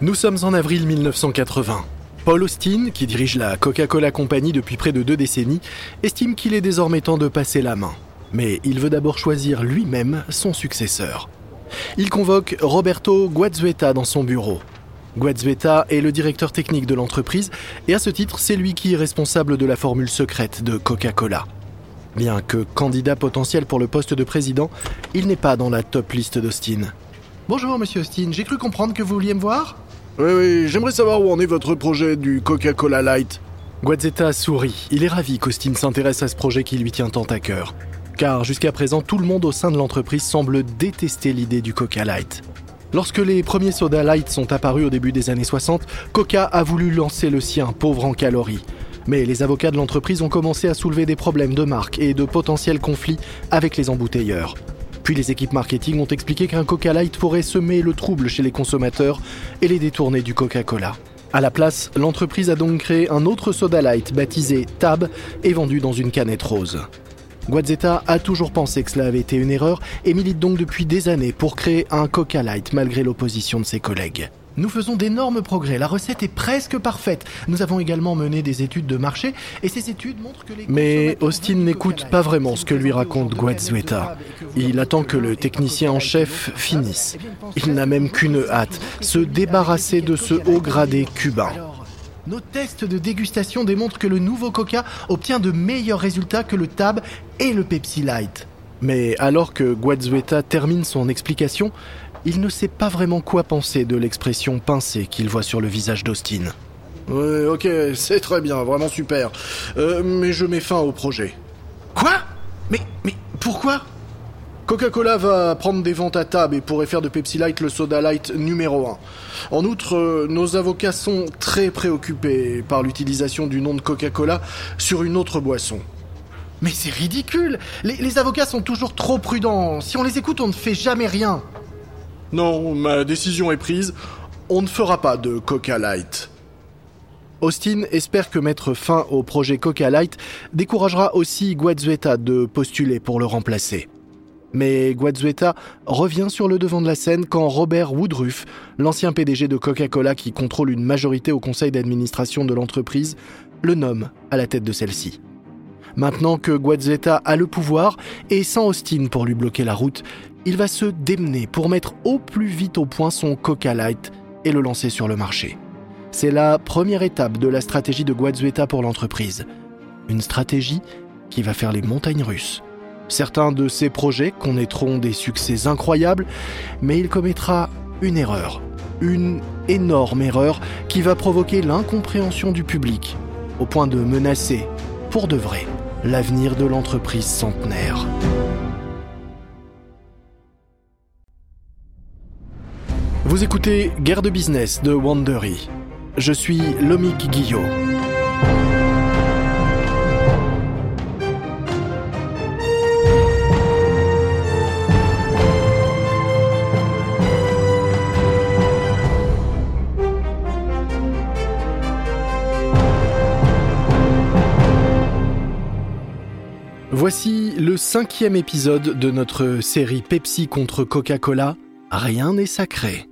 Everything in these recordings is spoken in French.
Nous sommes en avril 1980. Paul Austin, qui dirige la Coca-Cola Company depuis près de deux décennies, estime qu'il est désormais temps de passer la main. Mais il veut d'abord choisir lui-même son successeur. Il convoque Roberto Guazzueta dans son bureau. Guazzueta est le directeur technique de l'entreprise et à ce titre, c'est lui qui est responsable de la formule secrète de Coca-Cola. Bien que candidat potentiel pour le poste de président, il n'est pas dans la top liste d'Austin. Bonjour, monsieur Austin, j'ai cru comprendre que vous vouliez me voir Oui, oui, j'aimerais savoir où en est votre projet du Coca-Cola Light. Guazzetta sourit. Il est ravi qu'Austin s'intéresse à ce projet qui lui tient tant à cœur. Car jusqu'à présent, tout le monde au sein de l'entreprise semble détester l'idée du Coca Light. Lorsque les premiers soda light sont apparus au début des années 60, Coca a voulu lancer le sien, pauvre en calories. Mais les avocats de l'entreprise ont commencé à soulever des problèmes de marque et de potentiels conflits avec les embouteilleurs. Puis les équipes marketing ont expliqué qu'un Coca Light pourrait semer le trouble chez les consommateurs et les détourner du Coca-Cola. À la place, l'entreprise a donc créé un autre soda light baptisé Tab et vendu dans une canette rose. Guazzetta a toujours pensé que cela avait été une erreur et milite donc depuis des années pour créer un Coca Light malgré l'opposition de ses collègues. Nous faisons d'énormes progrès, la recette est presque parfaite. Nous avons également mené des études de marché et ces études montrent que les Mais Austin n'écoute pas vraiment ce que lui raconte Guazzueta. Il attend que le technicien en chef finisse. Il n'a même qu'une hâte, se débarrasser de ce haut gradé cubain. Nos tests de dégustation démontrent que le nouveau Coca obtient de meilleurs résultats que le Tab et le Pepsi Light. Mais alors que Guazzueta termine son explication, il ne sait pas vraiment quoi penser de l'expression pincée qu'il voit sur le visage d'Austin. Ouais, ok, c'est très bien, vraiment super. Euh, mais je mets fin au projet. Quoi? Mais, mais pourquoi? Coca-Cola va prendre des ventes à table et pourrait faire de Pepsi Light le soda light numéro 1. En outre, euh, nos avocats sont très préoccupés par l'utilisation du nom de Coca-Cola sur une autre boisson. Mais c'est ridicule les, les avocats sont toujours trop prudents. Si on les écoute, on ne fait jamais rien. Non, ma décision est prise. On ne fera pas de Coca Light. Austin espère que mettre fin au projet Coca Light découragera aussi Guazzueta de postuler pour le remplacer. Mais Guazzueta revient sur le devant de la scène quand Robert Woodruff, l'ancien PDG de Coca-Cola qui contrôle une majorité au conseil d'administration de l'entreprise, le nomme à la tête de celle-ci. Maintenant que Guazzueta a le pouvoir et sans Austin pour lui bloquer la route, il va se démener pour mettre au plus vite au point son Coca Light et le lancer sur le marché. C'est la première étape de la stratégie de Guazzueta pour l'entreprise. Une stratégie qui va faire les montagnes russes. Certains de ses projets connaîtront des succès incroyables, mais il commettra une erreur, une énorme erreur qui va provoquer l'incompréhension du public, au point de menacer, pour de vrai, l'avenir de l'entreprise centenaire. Vous écoutez Guerre de business de Wandery. Je suis Lomik Guillot. Voici le cinquième épisode de notre série Pepsi contre Coca-Cola. Rien n'est sacré.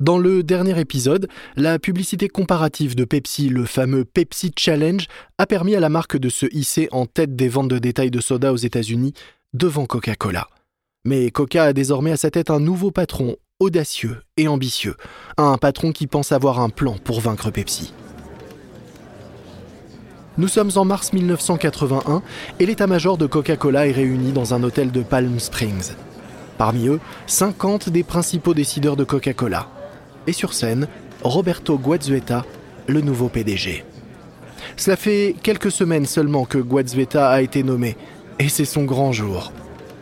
Dans le dernier épisode, la publicité comparative de Pepsi, le fameux Pepsi Challenge, a permis à la marque de se hisser en tête des ventes de détail de soda aux États-Unis devant Coca-Cola. Mais Coca a désormais à sa tête un nouveau patron, audacieux et ambitieux, un patron qui pense avoir un plan pour vaincre Pepsi. Nous sommes en mars 1981 et l'état-major de Coca-Cola est réuni dans un hôtel de Palm Springs. Parmi eux, 50 des principaux décideurs de Coca-Cola. Et sur scène, Roberto Guazzueta, le nouveau PDG. Cela fait quelques semaines seulement que Guazzueta a été nommé, et c'est son grand jour.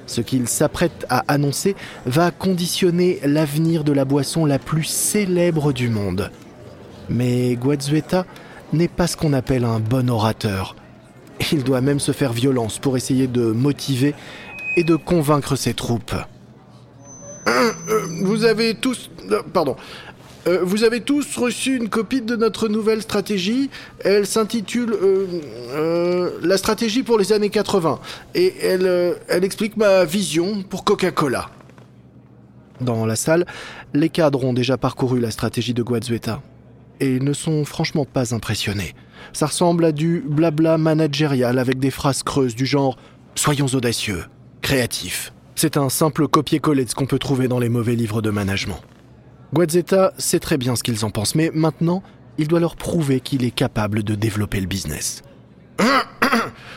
Ce qu'il s'apprête à annoncer va conditionner l'avenir de la boisson la plus célèbre du monde. Mais Guazzueta n'est pas ce qu'on appelle un bon orateur. Il doit même se faire violence pour essayer de motiver et de convaincre ses troupes. Euh, vous avez tous... euh, pardon. Euh, vous avez tous reçu une copie de notre nouvelle stratégie. Elle s'intitule La stratégie pour les années 80. Et elle, elle explique ma vision pour Coca-Cola. Dans la salle, les cadres ont déjà parcouru la stratégie de Guazueta et ne sont franchement pas impressionnés. Ça ressemble à du blabla managérial avec des phrases creuses du genre Soyons audacieux, créatifs. C'est un simple copier-coller de ce qu'on peut trouver dans les mauvais livres de management. Guazzetta sait très bien ce qu'ils en pensent, mais maintenant, il doit leur prouver qu'il est capable de développer le business.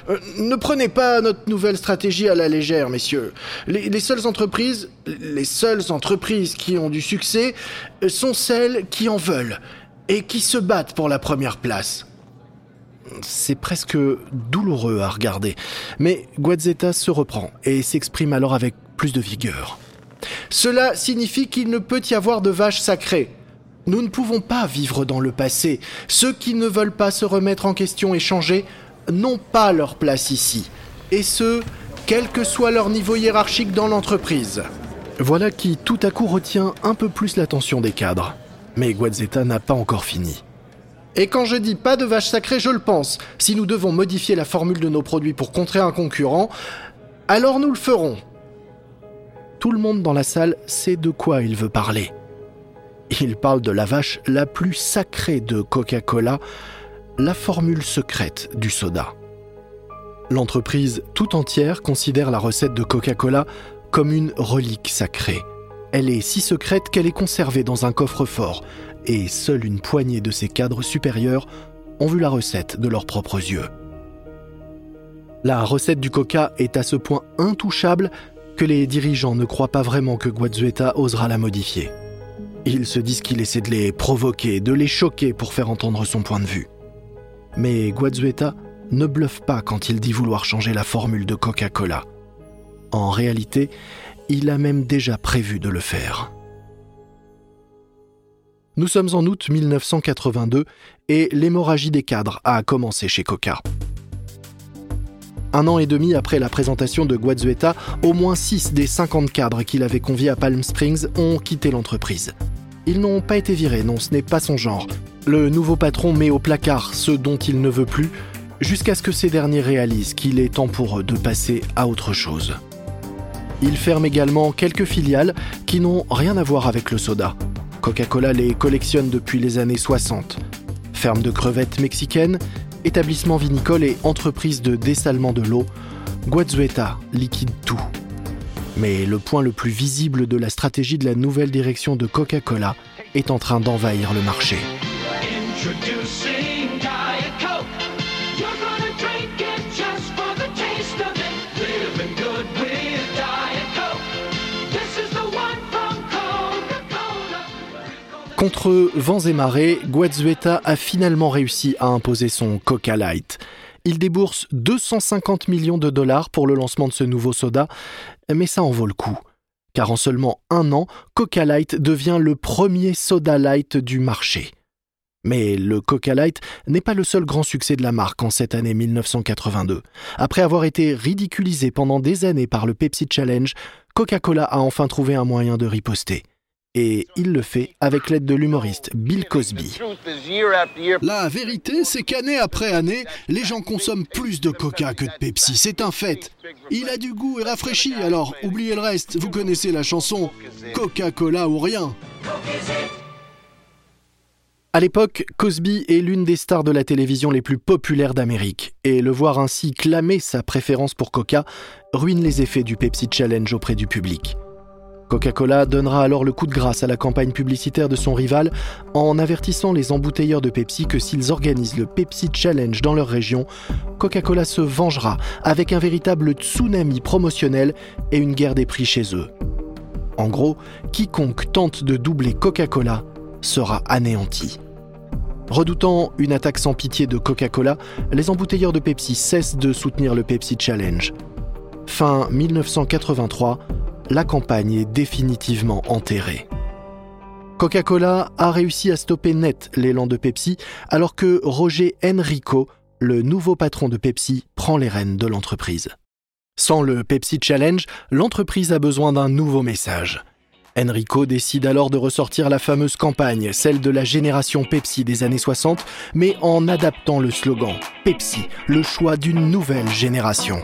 Euh, ne prenez pas notre nouvelle stratégie à la légère, messieurs. Les, seules entreprises, les seules entreprises qui ont du succès sont celles qui en veulent et qui se battent pour la première place. C'est presque douloureux à regarder, mais Guazzetta se reprend et s'exprime alors avec plus de vigueur. Cela signifie qu'il ne peut y avoir de vaches sacrées. Nous ne pouvons pas vivre dans le passé. Ceux qui ne veulent pas se remettre en question et changer n'ont pas leur place ici. Et ce, quel que soit leur niveau hiérarchique dans l'entreprise. Voilà qui tout à coup retient un peu plus l'attention des cadres. Mais Guazzetta n'a pas encore fini. Et quand je dis pas de vache sacrée, je le pense. Si nous devons modifier la formule de nos produits pour contrer un concurrent, alors nous le ferons. Tout le monde dans la salle sait de quoi il veut parler. Il parle de la vache la plus sacrée de Coca-Cola, la formule secrète du soda. L'entreprise tout entière considère la recette de Coca-Cola comme une relique sacrée. Elle est si secrète qu'elle est conservée dans un coffre-fort, et seule une poignée de ses cadres supérieurs ont vu la recette de leurs propres yeux. La recette du coca est à ce point intouchable que les dirigeants ne croient pas vraiment que Guazueta osera la modifier. Ils se disent qu'il essaie de les provoquer, de les choquer pour faire entendre son point de vue. Mais Guazueta ne bluffe pas quand il dit vouloir changer la formule de Coca-Cola. En réalité, il a même déjà prévu de le faire. Nous sommes en août 1982 et l'hémorragie des cadres a commencé chez Coca. Un an et demi après la présentation de Guazueta, au moins 6 des 50 cadres qu'il avait conviés à Palm Springs ont quitté l'entreprise. Ils n'ont pas été virés, non, ce n'est pas son genre. Le nouveau patron met au placard ceux dont il ne veut plus, jusqu'à ce que ces derniers réalisent qu'il est temps pour eux de passer à autre chose. Il ferme également quelques filiales qui n'ont rien à voir avec le soda. Coca-Cola les collectionne depuis les années 60. Ferme de crevettes mexicaines, établissement vinicole et entreprise de dessalement de l'eau, Guazueta liquide tout. Mais le point le plus visible de la stratégie de la nouvelle direction de Coca-Cola est en train d'envahir le marché. Contre vents et marées, Guazueta a finalement réussi à imposer son Coca Light. Il débourse 250 millions de dollars pour le lancement de ce nouveau soda, mais ça en vaut le coup. Car en seulement un an, Coca Light devient le premier soda light du marché. Mais le Coca Light n'est pas le seul grand succès de la marque en cette année 1982. Après avoir été ridiculisé pendant des années par le Pepsi Challenge, Coca-Cola a enfin trouvé un moyen de riposter. Et il le fait avec l'aide de l'humoriste Bill Cosby. La vérité, c'est qu'année après année, les gens consomment plus de coca que de Pepsi. C'est un fait. Il a du goût et rafraîchi, alors oubliez le reste. Vous connaissez la chanson Coca-Cola ou rien. À l'époque, Cosby est l'une des stars de la télévision les plus populaires d'Amérique, et le voir ainsi clamer sa préférence pour Coca ruine les effets du Pepsi Challenge auprès du public. Coca-Cola donnera alors le coup de grâce à la campagne publicitaire de son rival en avertissant les embouteilleurs de Pepsi que s'ils organisent le Pepsi Challenge dans leur région, Coca-Cola se vengera avec un véritable tsunami promotionnel et une guerre des prix chez eux. En gros, quiconque tente de doubler Coca-Cola sera anéanti. Redoutant une attaque sans pitié de Coca-Cola, les embouteilleurs de Pepsi cessent de soutenir le Pepsi Challenge. Fin 1983, la campagne est définitivement enterrée. Coca-Cola a réussi à stopper net l'élan de Pepsi alors que Roger Enrico, le nouveau patron de Pepsi, prend les rênes de l'entreprise. Sans le Pepsi Challenge, l'entreprise a besoin d'un nouveau message. Enrico décide alors de ressortir la fameuse campagne, celle de la génération Pepsi des années 60, mais en adaptant le slogan Pepsi, le choix d'une nouvelle génération.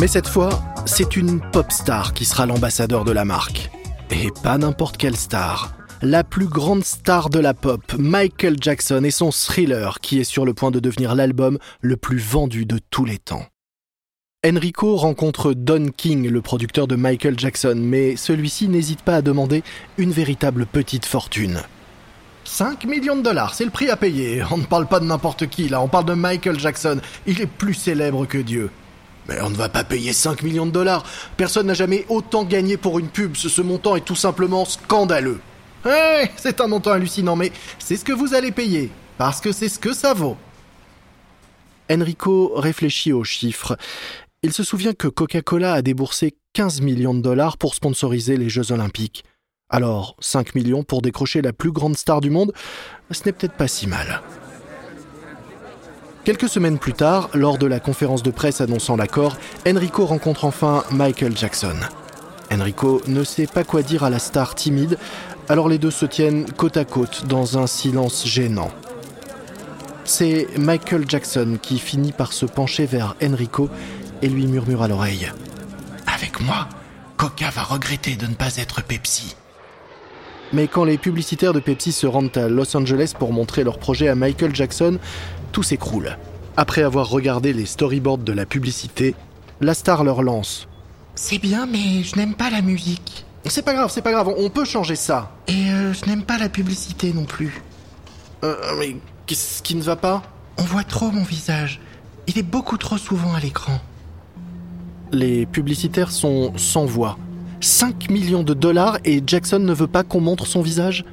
Mais cette fois, c'est une pop star qui sera l'ambassadeur de la marque. Et pas n'importe quelle star. La plus grande star de la pop, Michael Jackson et son thriller qui est sur le point de devenir l'album le plus vendu de tous les temps. Enrico rencontre Don King, le producteur de Michael Jackson, mais celui-ci n'hésite pas à demander une véritable petite fortune. 5 millions de dollars, c'est le prix à payer. On ne parle pas de n'importe qui là, on parle de Michael Jackson. Il est plus célèbre que Dieu. Mais on ne va pas payer 5 millions de dollars. Personne n'a jamais autant gagné pour une pub. Ce, montant est tout simplement scandaleux. Eh, c'est un montant hallucinant, mais c'est ce que vous allez payer. Parce que c'est ce que ça vaut. Enrico réfléchit aux chiffres. Il se souvient que Coca-Cola a déboursé 15 millions de dollars pour sponsoriser les Jeux Olympiques. Alors, 5 millions pour décrocher la plus grande star du monde, ce n'est peut-être pas si mal. Quelques semaines plus tard, lors de la conférence de presse annonçant l'accord, Enrico rencontre enfin Michael Jackson. Enrico ne sait pas quoi dire à la star timide, alors les deux se tiennent côte à côte dans un silence gênant. C'est Michael Jackson qui finit par se pencher vers Enrico et lui murmure à l'oreille. Avec moi, Coca va regretter de ne pas être Pepsi. Mais quand les publicitaires de Pepsi se rendent à Los Angeles pour montrer leur projet à Michael Jackson, tout s'écroule. Après avoir regardé les storyboards de la publicité, la star leur lance. C'est bien, mais je n'aime pas la musique. C'est pas grave, c'est pas grave, on peut changer ça. Et euh, je n'aime pas la publicité non plus. Euh, mais qu'est-ce qui ne va pas? On voit trop mon visage. Il est beaucoup trop souvent à l'écran. Les publicitaires sont sans voix. 5 millions de dollars et Jackson ne veut pas qu'on montre son visage?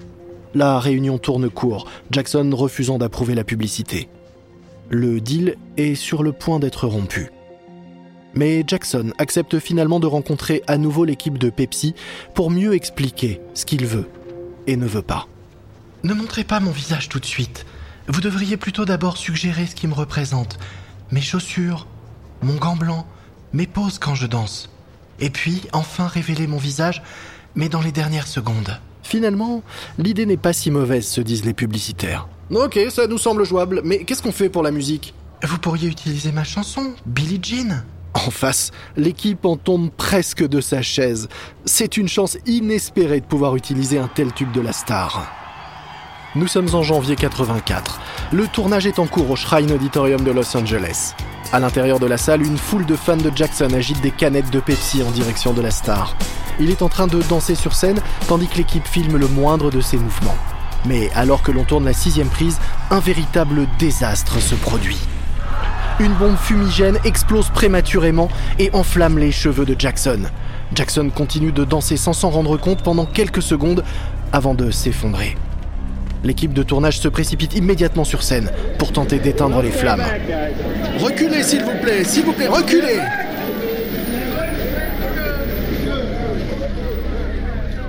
La réunion tourne court, Jackson refusant d'approuver la publicité. Le deal est sur le point d'être rompu. Mais Jackson accepte finalement de rencontrer à nouveau l'équipe de Pepsi pour mieux expliquer ce qu'il veut et ne veut pas. Ne montrez pas mon visage tout de suite. Vous devriez plutôt d'abord suggérer ce qui me représente. Mes chaussures, mon gant blanc, mes poses quand je danse. Et puis, enfin révéler mon visage, mais dans les dernières secondes. Finalement, l'idée n'est pas si mauvaise, se disent les publicitaires. Ok, ça nous semble jouable, mais qu'est-ce qu'on fait pour la musique Vous pourriez utiliser ma chanson, Billie Jean. En face, l'équipe en tombe presque de sa chaise. C'est une chance inespérée de pouvoir utiliser un tel tube de la star. Nous sommes en janvier 84. Le tournage est en cours au Shrine Auditorium de Los Angeles. À l'intérieur de la salle, une foule de fans de Jackson agite des canettes de Pepsi en direction de la star. Il est en train de danser sur scène tandis que l'équipe filme le moindre de ses mouvements. Mais alors que l'on tourne la sixième prise, un véritable désastre se produit. Une bombe fumigène explose prématurément et enflamme les cheveux de Jackson. Jackson continue de danser sans s'en rendre compte pendant quelques secondes avant de s'effondrer. L'équipe de tournage se précipite immédiatement sur scène pour tenter d'éteindre les flammes. Reculez, s'il vous plaît, s'il vous plaît, reculez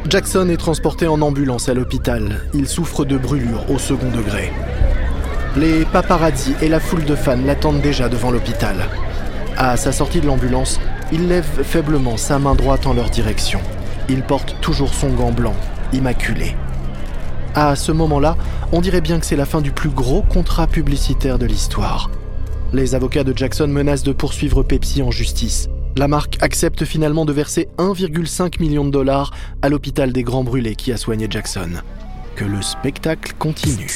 Jackson est transporté en ambulance à l'hôpital. Il souffre de brûlures au second degré. Les paparazzi et la foule de fans l'attendent déjà devant l'hôpital. À sa sortie de l'ambulance, il lève faiblement sa main droite en leur direction. Il porte toujours son gant blanc, immaculé. À ce moment-là, on dirait bien que c'est la fin du plus gros contrat publicitaire de l'histoire. Les avocats de Jackson menacent de poursuivre Pepsi en justice. La marque accepte finalement de verser 1,5 million de dollars à l'hôpital des Grands Brûlés qui a soigné Jackson. Que le spectacle continue.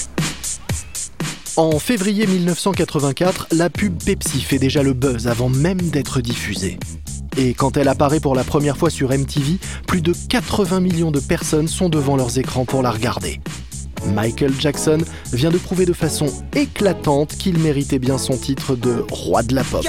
En février 1984, la pub Pepsi fait déjà le buzz avant même d'être diffusée. Et quand elle apparaît pour la première fois sur MTV, plus de 80 millions de personnes sont devant leurs écrans pour la regarder. Michael Jackson vient de prouver de façon éclatante qu'il méritait bien son titre de roi de la pop.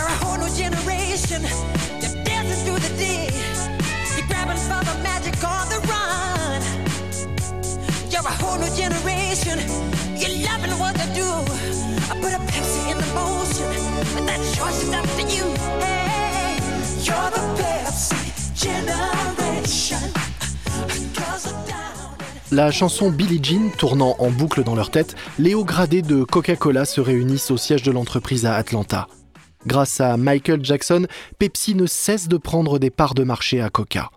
La chanson Billie Jean tournant en boucle dans leur tête, les hauts gradés de Coca-Cola se réunissent au siège de l'entreprise à Atlanta. Grâce à Michael Jackson, Pepsi ne cesse de prendre des parts de marché à Coca.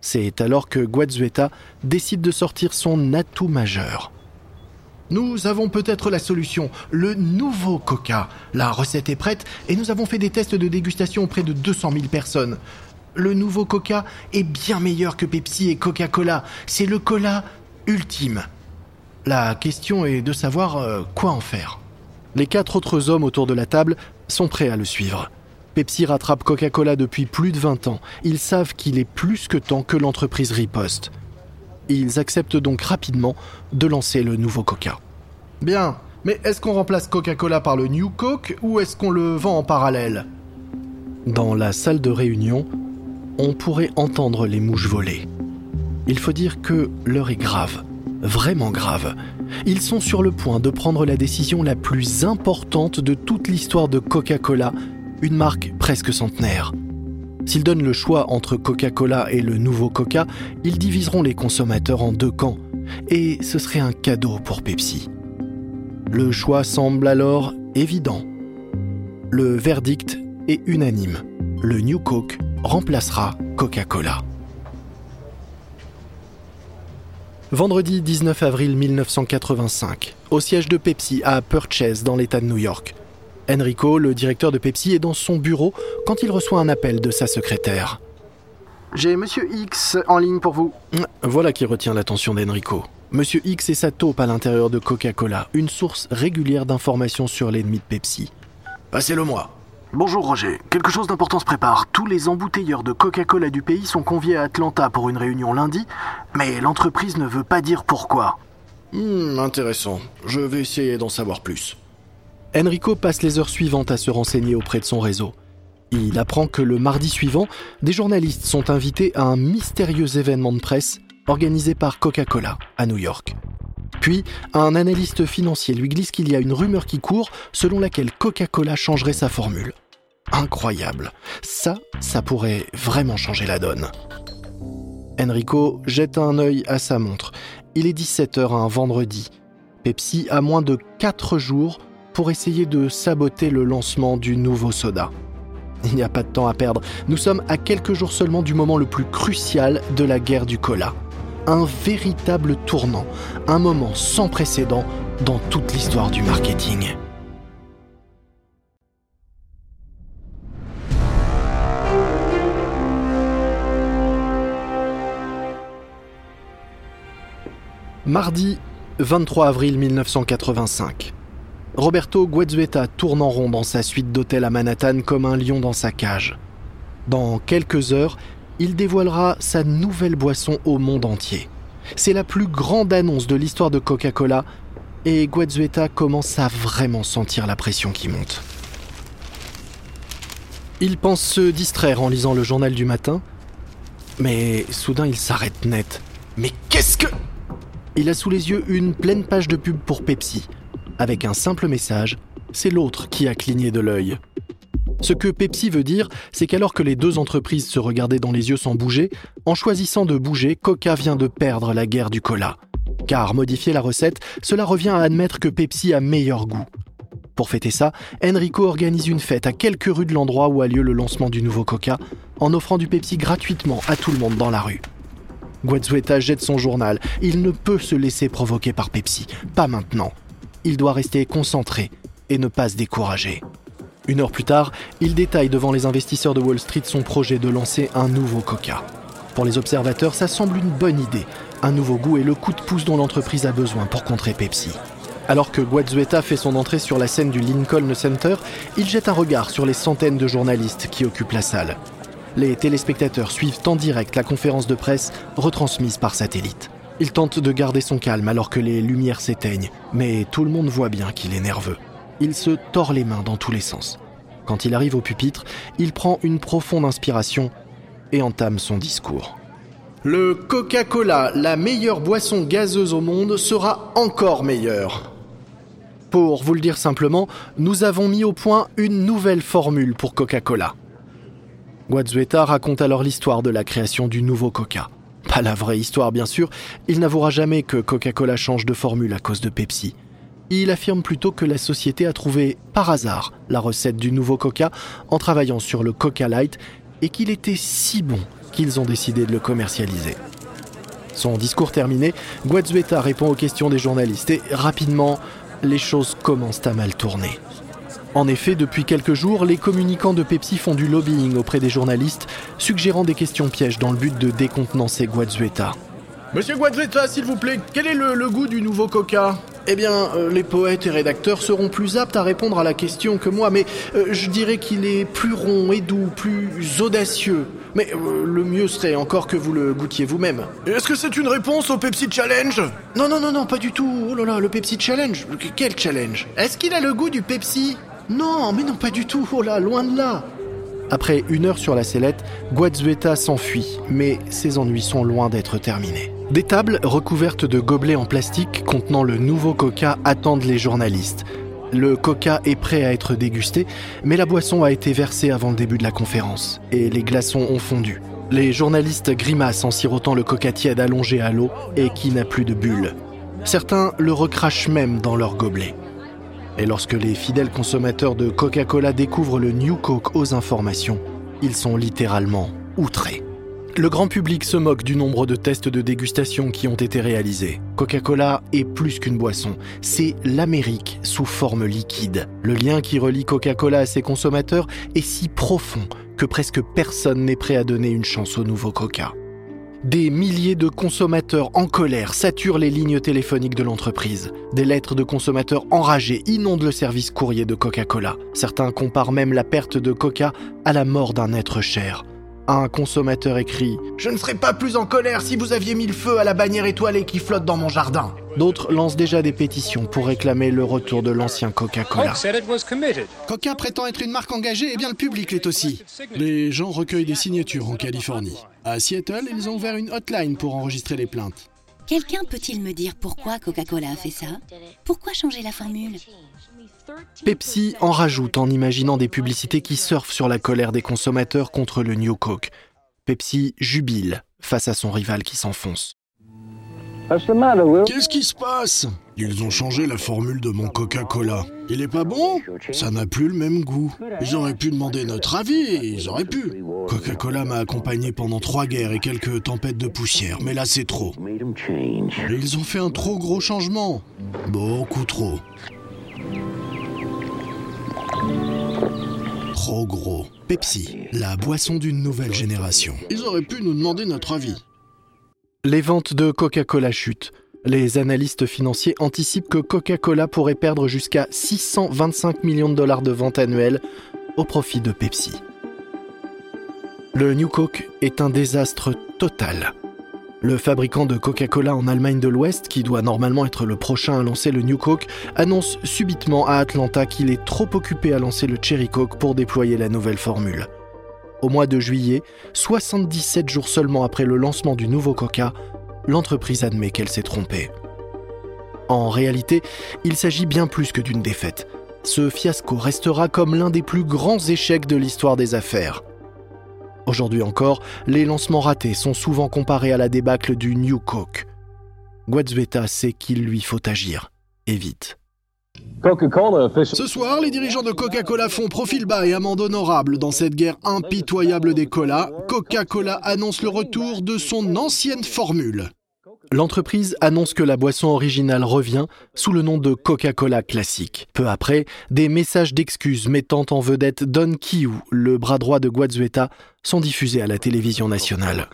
C'est alors que Guazueta décide de sortir son atout majeur. Nous avons peut-être la solution, le nouveau Coca. La recette est prête et nous avons fait des tests de dégustation auprès de 200 000 personnes. Le nouveau Coca est bien meilleur que Pepsi et Coca-Cola. C'est le cola ultime. La question est de savoir euh, quoi en faire. Les quatre autres hommes autour de la table sont prêts à le suivre. Pepsi rattrape Coca-Cola depuis plus de 20 ans. Ils savent qu'il est plus que temps que l'entreprise riposte. Ils acceptent donc rapidement de lancer le nouveau Coca. Bien, mais est-ce qu'on remplace Coca-Cola par le New Coke ou est-ce qu'on le vend en parallèle? Dans la salle de réunion, on pourrait entendre les mouches voler. Il faut dire que l'heure est grave, vraiment grave. Ils sont sur le point de prendre la décision la plus importante de toute l'histoire de Coca-Cola, une marque presque centenaire. S'ils donnent le choix entre Coca-Cola et le nouveau Coca, ils diviseront les consommateurs en deux camps. Et ce serait un cadeau pour Pepsi. Le choix semble alors évident. Le verdict est unanime. Le New Coke remplacera Coca-Cola. Vendredi 19 avril 1985, au siège de Pepsi à Purchase dans l'État de New York. Enrico, le directeur de Pepsi, est dans son bureau quand il reçoit un appel de sa secrétaire. J'ai Monsieur X en ligne pour vous. Voilà qui retient l'attention d'Enrico. Monsieur X est sa taupe à l'intérieur de Coca-Cola, une source régulière d'informations sur l'ennemi de Pepsi. Passez-le-moi. Bonjour Roger, quelque chose d'important se prépare. Tous les embouteilleurs de Coca-Cola du pays sont conviés à Atlanta pour une réunion lundi, mais l'entreprise ne veut pas dire pourquoi. Hmm, intéressant. Je vais essayer d'en savoir plus. Enrico passe les heures suivantes à se renseigner auprès de son réseau. Il apprend que le mardi suivant, des journalistes sont invités à un mystérieux événement de presse organisé par Coca-Cola à New York. Puis, un analyste financier lui glisse qu'il y a une rumeur qui court selon laquelle Coca-Cola changerait sa formule. Incroyable. Ça, ça pourrait vraiment changer la donne. Enrico jette un œil à sa montre. Il est 17h un vendredi. Pepsi a moins de 4 jours pour essayer de saboter le lancement du nouveau soda. Il n'y a pas de temps à perdre. Nous sommes à quelques jours seulement du moment le plus crucial de la guerre du cola un véritable tournant, un moment sans précédent dans toute l'histoire du marketing. Mardi 23 avril 1985. Roberto Guezzueta tourne en rond dans sa suite d'hôtel à Manhattan comme un lion dans sa cage. Dans quelques heures, il dévoilera sa nouvelle boisson au monde entier. C'est la plus grande annonce de l'histoire de Coca-Cola et Guazueta commence à vraiment sentir la pression qui monte. Il pense se distraire en lisant le journal du matin, mais soudain il s'arrête net. Mais qu'est-ce que... Il a sous les yeux une pleine page de pub pour Pepsi. Avec un simple message, c'est l'autre qui a cligné de l'œil. Ce que Pepsi veut dire, c'est qu'alors que les deux entreprises se regardaient dans les yeux sans bouger, en choisissant de bouger, Coca vient de perdre la guerre du cola. Car modifier la recette, cela revient à admettre que Pepsi a meilleur goût. Pour fêter ça, Enrico organise une fête à quelques rues de l'endroit où a lieu le lancement du nouveau Coca, en offrant du Pepsi gratuitement à tout le monde dans la rue. Guazueta jette son journal. Il ne peut se laisser provoquer par Pepsi. Pas maintenant. Il doit rester concentré et ne pas se décourager. Une heure plus tard, il détaille devant les investisseurs de Wall Street son projet de lancer un nouveau Coca. Pour les observateurs, ça semble une bonne idée. Un nouveau goût est le coup de pouce dont l'entreprise a besoin pour contrer Pepsi. Alors que Guazueta fait son entrée sur la scène du Lincoln Center, il jette un regard sur les centaines de journalistes qui occupent la salle. Les téléspectateurs suivent en direct la conférence de presse retransmise par satellite. Il tente de garder son calme alors que les lumières s'éteignent, mais tout le monde voit bien qu'il est nerveux il se tord les mains dans tous les sens. Quand il arrive au pupitre, il prend une profonde inspiration et entame son discours. Le Coca-Cola, la meilleure boisson gazeuse au monde, sera encore meilleure. Pour vous le dire simplement, nous avons mis au point une nouvelle formule pour Coca-Cola. Guazueta raconte alors l'histoire de la création du nouveau Coca. Pas la vraie histoire bien sûr, il n'avouera jamais que Coca-Cola change de formule à cause de Pepsi il affirme plutôt que la société a trouvé par hasard la recette du nouveau Coca en travaillant sur le Coca Light et qu'il était si bon qu'ils ont décidé de le commercialiser. Son discours terminé, Guazueta répond aux questions des journalistes et rapidement, les choses commencent à mal tourner. En effet, depuis quelques jours, les communicants de Pepsi font du lobbying auprès des journalistes, suggérant des questions pièges dans le but de décontenancer Guazueta. Monsieur Guazueta, s'il vous plaît, quel est le, goût du nouveau coca? Eh bien, euh, les poètes et rédacteurs seront plus aptes à répondre à la question que moi, mais euh, je dirais qu'il est plus rond et doux, plus audacieux. Mais euh, le mieux serait encore que vous le goûtiez vous-même. Est-ce que c'est une réponse au Pepsi Challenge? Non, non, non, non, pas du tout. Oh là là, le Pepsi Challenge Quel challenge? Est-ce qu'il a le goût du Pepsi? Non, mais non, pas du tout. Oh là, loin de là. Après une heure sur la sellette, Guazueta s'enfuit, mais ses ennuis sont loin d'être terminés. Des tables recouvertes de gobelets en plastique contenant le nouveau coca attendent les journalistes. Le coca est prêt à être dégusté, mais la boisson a été versée avant le début de la conférence, et les glaçons ont fondu. Les journalistes grimacent en sirotant le coca tiède allongé à l'eau et qui n'a plus de bulles. Certains le recrachent même dans leur gobelet. Et lorsque les fidèles consommateurs de Coca-Cola découvrent le New Coke aux informations, ils sont littéralement outrés. Le grand public se moque du nombre de tests de dégustation qui ont été réalisés. Coca-Cola est plus qu'une boisson, c'est l'Amérique sous forme liquide. Le lien qui relie Coca-Cola à ses consommateurs est si profond que presque personne n'est prêt à donner une chance au nouveau Coca. Des milliers de consommateurs en colère saturent les lignes téléphoniques de l'entreprise. Des lettres de consommateurs enragés inondent le service courrier de Coca-Cola. Certains comparent même la perte de Coca à la mort d'un être cher. Un consommateur écrit ⁇ Je ne serais pas plus en colère si vous aviez mis le feu à la bannière étoilée qui flotte dans mon jardin ⁇ D'autres lancent déjà des pétitions pour réclamer le retour de l'ancien Coca-Cola. Coca prétend être une marque engagée, et bien le public l'est aussi. Les gens recueillent des signatures en Californie. À Seattle, ils ont ouvert une hotline pour enregistrer les plaintes. Quelqu'un peut-il me dire pourquoi Coca-Cola a fait ça? Pourquoi changer la formule? Pepsi en rajoute en imaginant des publicités qui surfent sur la colère des consommateurs contre le New Coke. Pepsi jubile face à son rival qui s'enfonce. Qu'est-ce qui se passe? Ils ont changé la formule de mon Coca-Cola. Il est pas bon? Ça n'a plus le même goût. Ils auraient pu demander notre avis, ils auraient pu. Coca-Cola m'a accompagné pendant trois guerres et quelques tempêtes de poussière, mais là c'est trop. Ils ont fait un trop gros changement. Beaucoup trop. Trop gros. Pepsi, la boisson d'une nouvelle génération. Ils auraient pu nous demander notre avis. Les ventes de Coca-Cola chutent. Les analystes financiers anticipent que Coca-Cola pourrait perdre jusqu'à 625 millions de dollars de ventes annuelles au profit de Pepsi. Le New Coke est un désastre total. Le fabricant de Coca-Cola en Allemagne de l'Ouest, qui doit normalement être le prochain à lancer le New Coke, annonce subitement à Atlanta qu'il est trop occupé à lancer le Cherry Coke pour déployer la nouvelle formule. Au mois de juillet, 77 jours seulement après le lancement du nouveau Coca, l'entreprise admet qu'elle s'est trompée. En réalité, il s'agit bien plus que d'une défaite. Ce fiasco restera comme l'un des plus grands échecs de l'histoire des affaires. Aujourd'hui encore, les lancements ratés sont souvent comparés à la débâcle du New Coke. Guazueta sait qu'il lui faut agir, et vite. Ce soir, les dirigeants de Coca-Cola font profil bas et amende honorable dans cette guerre impitoyable des colas. Coca-Cola annonce le retour de son ancienne formule. L'entreprise annonce que la boisson originale revient sous le nom de Coca-Cola classique. Peu après, des messages d'excuses mettant en vedette Don Quiu, le bras droit de Guazueta, sont diffusés à la télévision nationale.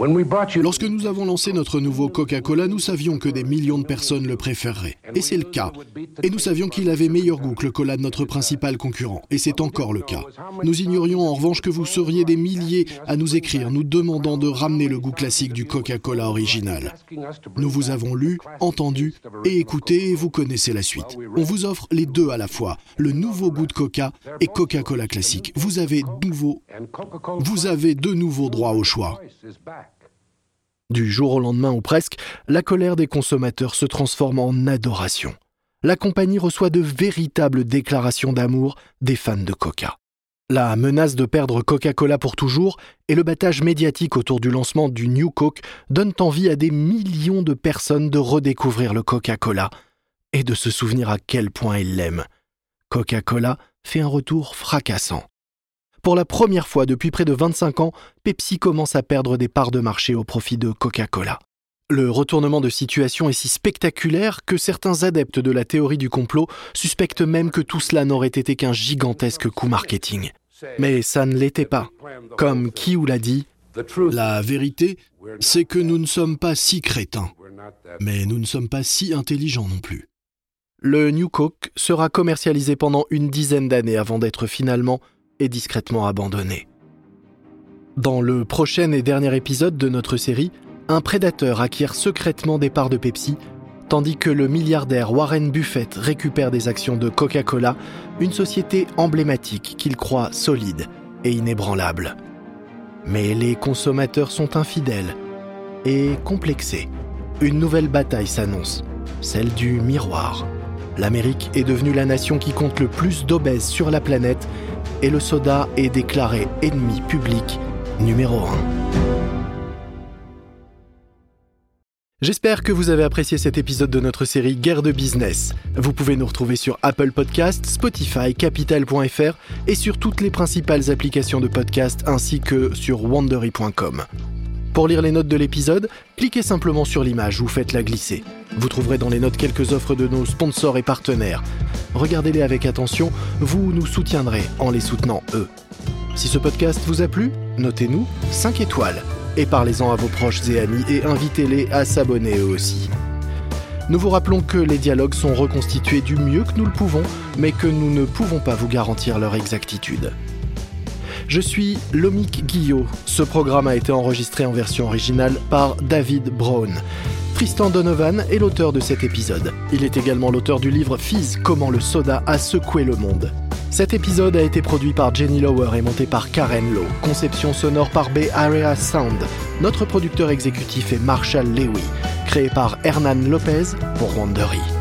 Lorsque nous avons lancé notre nouveau Coca-Cola, nous savions que des millions de personnes le préféreraient. Et c'est le cas. Et nous savions qu'il avait meilleur goût que le cola de notre principal concurrent. Et c'est encore le cas. Nous ignorions en revanche que vous seriez des milliers à nous écrire, nous demandant de ramener le goût classique du Coca-Cola original. Nous vous avons lu, entendu et écouté et vous connaissez la suite. On vous offre les deux à la fois, le nouveau goût de Coca et Coca-Cola classique. Vous avez, nouveau, vous avez de nouveaux droits au choix. Du jour au lendemain ou presque, la colère des consommateurs se transforme en adoration. La compagnie reçoit de véritables déclarations d'amour des fans de Coca. La menace de perdre Coca-Cola pour toujours et le battage médiatique autour du lancement du New Coke donnent envie à des millions de personnes de redécouvrir le Coca-Cola et de se souvenir à quel point ils l'aiment. Coca-Cola fait un retour fracassant. Pour la première fois depuis près de 25 ans, Pepsi commence à perdre des parts de marché au profit de Coca-Cola. Le retournement de situation est si spectaculaire que certains adeptes de la théorie du complot suspectent même que tout cela n'aurait été qu'un gigantesque coup marketing. Mais ça ne l'était pas. Comme Kiu l'a dit, la vérité, c'est que nous ne sommes pas si crétins, mais nous ne sommes pas si intelligents non plus. Le New Coke sera commercialisé pendant une dizaine d'années avant d'être finalement et discrètement abandonné. Dans le prochain et dernier épisode de notre série, un prédateur acquiert secrètement des parts de Pepsi, tandis que le milliardaire Warren Buffett récupère des actions de Coca-Cola, une société emblématique qu'il croit solide et inébranlable. Mais les consommateurs sont infidèles et complexés. Une nouvelle bataille s'annonce, celle du miroir. L'Amérique est devenue la nation qui compte le plus d'obèses sur la planète et le soda est déclaré ennemi public numéro 1. J'espère que vous avez apprécié cet épisode de notre série Guerre de business. Vous pouvez nous retrouver sur Apple Podcasts, Spotify, Capital.fr et sur toutes les principales applications de podcast ainsi que sur wandery.com. Pour lire les notes de l'épisode, cliquez simplement sur l'image ou faites-la glisser. Vous trouverez dans les notes quelques offres de nos sponsors et partenaires. Regardez-les avec attention, vous nous soutiendrez en les soutenant eux. Si ce podcast vous a plu, notez-nous 5 étoiles et parlez-en à vos proches et amis et invitez-les à s'abonner eux aussi. Nous vous rappelons que les dialogues sont reconstitués du mieux que nous le pouvons, mais que nous ne pouvons pas vous garantir leur exactitude. Je suis Lomik Guillot. Ce programme a été enregistré en version originale par David Brown. Tristan Donovan est l'auteur de cet épisode. Il est également l'auteur du livre Fizz Comment le soda a secoué le monde. Cet épisode a été produit par Jenny Lower et monté par Karen Lowe. Conception sonore par Bay Area Sound. Notre producteur exécutif est Marshall Lewy, créé par Hernan Lopez pour Wandery.